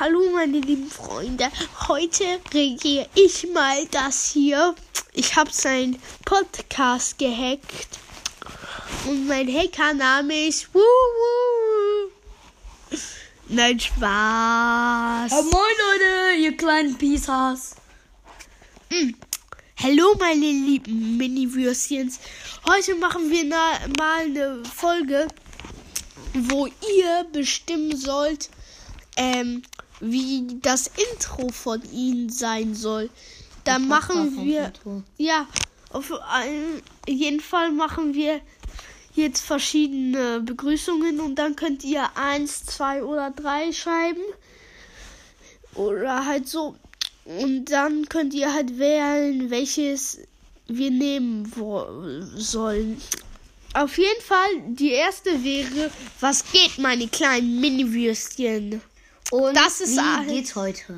Hallo meine lieben Freunde, heute regiere ich mal das hier. Ich habe seinen Podcast gehackt und mein Hackername ist Wuhu. Nein, Spaß. Ja, moin Leute, ihr kleinen Pisas. Mm. Hallo meine lieben Mini-Würstchens. Heute machen wir mal eine Folge, wo ihr bestimmen sollt, ähm, wie das Intro von ihnen sein soll. Da Das machen wir, ja, auf einen- jeden Fall machen wir jetzt verschiedene Begrüßungen und dann könnt ihr eins, zwei oder drei schreiben. Oder halt so. Und dann könnt ihr halt wählen, welches wir nehmen sollen. Auf jeden Fall, die erste wäre, was geht, meine kleinen Mini-Würstchen? Und Das ist wie alles. geht's heute?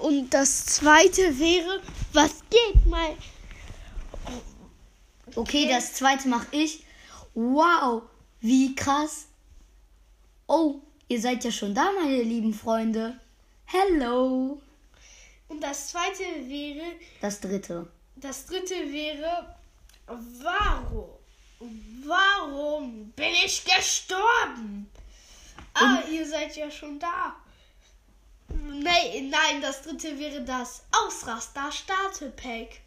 Und das zweite wäre, was geht, mein. Okay, das zweite mache ich. Wow, wie krass. Oh, ihr seid ja schon da, meine lieben Freunde. Hello. Und das zweite wäre, Das dritte. das dritte wäre, warum? Warum bin ich gestorben? Ah, ihr seid ja schon da. Nein, nein, das dritte wäre das Ausraster Startepack.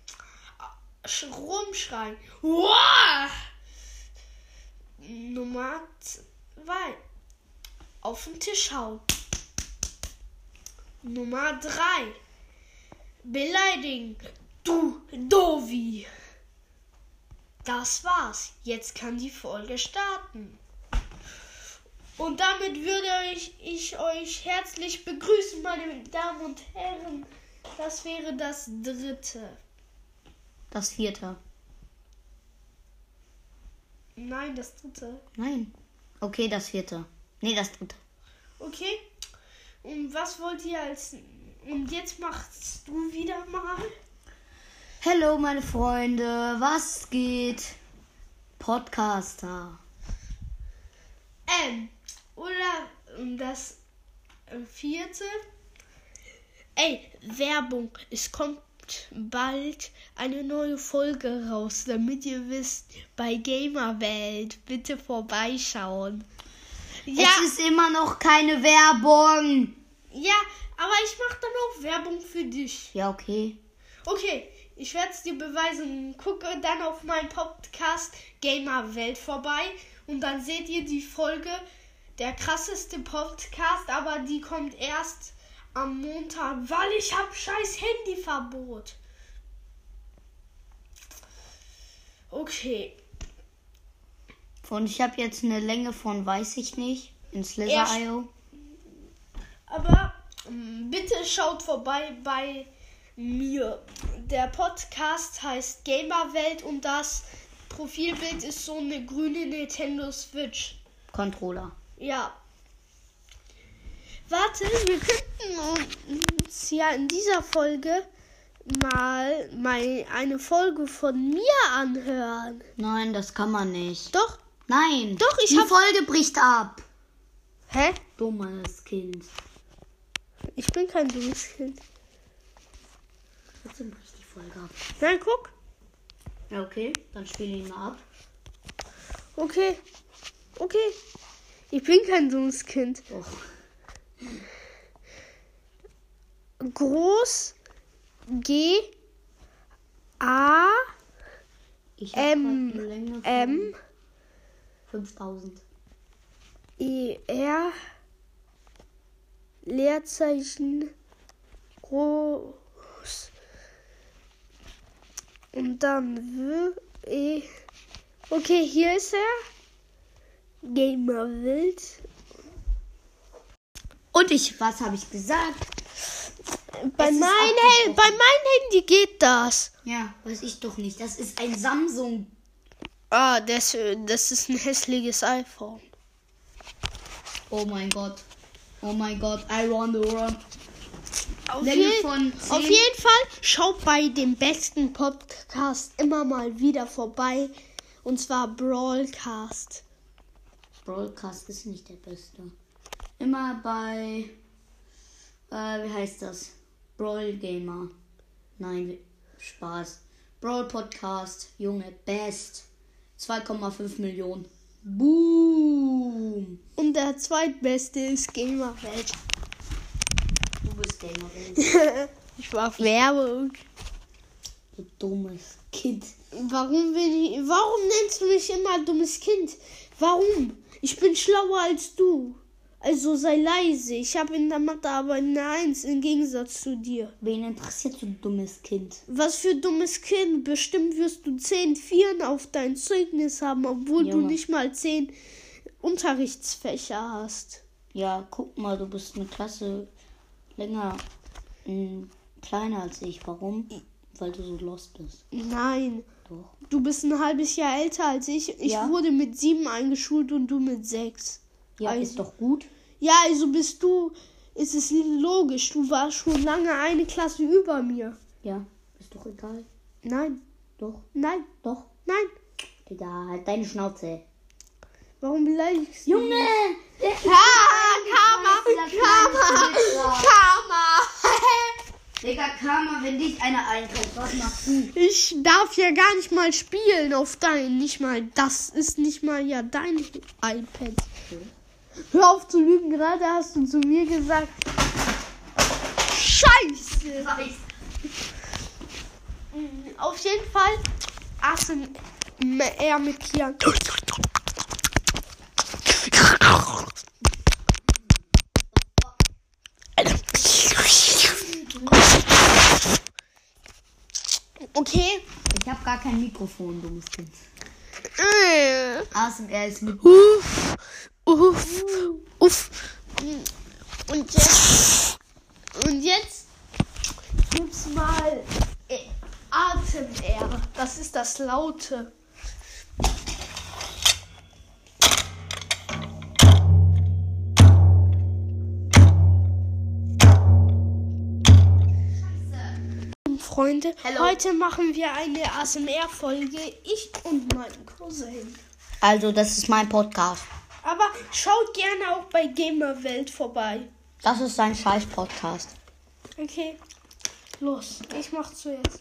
Sch- Rumschreien. Wow! Nummer zwei. Auf den Tisch hauen. Nummer drei. Beleidigen. Du Dovi. Das war's. Jetzt kann die Folge starten. Und damit würde ich, ich euch herzlich begrüßen, meine Damen und Herren. Das wäre das dritte. Das vierte. Nein, das dritte. Nein. Okay, das vierte. Nee, das dritte. Okay. Und was wollt ihr als. Und jetzt machst du wieder mal. Hello, meine Freunde. Was geht? Podcaster. Ähm. Das äh, vierte. Ey, Werbung. Es kommt bald eine neue Folge raus, damit ihr wisst, bei Gamerwelt bitte vorbeischauen. Ja, Es ist immer noch keine Werbung. ja, aber ich mache dann auch Werbung für dich. Ja, okay. Okay, ich werde es dir beweisen. Gucke dann auf meinen Podcast Gamerwelt vorbei und dann seht ihr die Folge der krasseste Podcast, aber die kommt erst am Montag, weil ich hab scheiß Handyverbot. Okay, Und ich habe jetzt eine Länge von, weiß ich nicht, in Slither.io. aber ähm, bitte schaut vorbei bei mir. Der Podcast heißt Gamerwelt und das Profilbild ist so eine grüne Nintendo Switch. Controller. Ja. Warte, wir könnten uns ja in dieser Folge mal, mal eine Folge von mir anhören. Nein, das kann man nicht. Doch? Nein. Doch, ich Die hab- Folge bricht ab. Hä? Dummes Kind. Ich bin kein dummes Kind. Trotzdem bricht die Folge ab. Nein, guck. Ja, okay. Dann spiele ihn mal ab. Okay. Okay. Ich bin kein dummes Kind. Doch. Groß. G. A. Ich M, M. 5000. E. R. Leerzeichen. Groß. Und dann W. E. Okay, hier ist er. Gamer Wild. Und ich, was habe ich gesagt? Bei, mein, bei meinem Handy geht das. Ja, weiß ich doch nicht. Das ist ein Samsung. Ah, das, das ist ein hässliches iPhone. Oh mein Gott. Oh mein Gott. I run the run. Auf, von auf 10. jeden Fall schaut bei dem besten Podcast immer mal wieder vorbei. Und zwar Brawlcast. Broadcast ist nicht der beste. Immer bei Äh, wie heißt das? Brawl Gamer. Nein, Spaß. Brawl Podcast, Junge, best. 2,5 Millionen. Boom. Und der zweitbeste ist Gamerwelt. Du bist Gamerwelt. Ich war Werbung. Du dummes Kind. Warum will ich, warum nennst du mich immer dummes Kind? Warum? Ich bin schlauer als du. Also sei leise. Ich habe in der Mathe aber eine Eins im Gegensatz zu dir. Wen interessiert so ein dummes Kind? Was für dummes Kind. Bestimmt wirst du 10 Vieren auf dein Zeugnis haben, obwohl du Junge. nicht mal 10 Unterrichtsfächer hast. Ja, guck mal, du bist eine Klasse länger, mh, kleiner als ich. Warum? Weil du so lost bist. Nein. Doch. Du bist ein halbes Jahr älter als ich. Ich Ja. wurde mit sieben eingeschult und du mit sechs. Ja, Also- ist doch gut. Ja, also bist du, ist es logisch, du warst schon lange eine Klasse über mir. Ja, ist doch egal. Nein, Doch, nein, doch. nein. Digga, halt deine Schnauze. Warum beleidigst du? Junge! Der Ah, Karma, Karma, Karma. Digga, Karma, wenn dich einer einträgt, was machst du? Ich darf ja gar nicht mal spielen auf dein, nicht mal, das ist nicht mal ja dein iPad. Hör auf zu lügen, gerade hast du zu mir gesagt. Scheiße. Mm, Auf jeden Fall ASMR mit Kian. Okay. Ich hab gar kein Mikrofon, dummes Kind. ASMR ist mit. Uff, uff, uff. Und jetzt, und jetzt gibt's mal äh, ASMR. Das ist das Laute. Freunde, Hello. heute machen wir eine ASMR-Folge. Ich und mein Cousin. Also, das ist mein Podcast. Aber schaut gerne auch bei Gamerwelt vorbei. Das ist sein scheiß Podcast. Okay, los. Ich mach zuerst.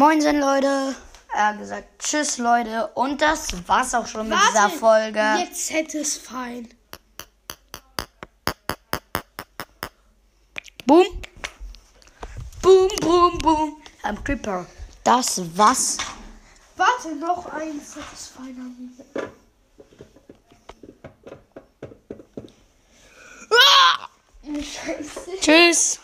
Moinsen, Leute. Er hat gesagt, tschüss, Leute. Und das war's auch schon mit dieser Folge. Jetzt satisfying. Boom. Boom, boom, boom. Am Creeper. Das was? Warte, noch ein satisfying. Scheiße. Tschüss.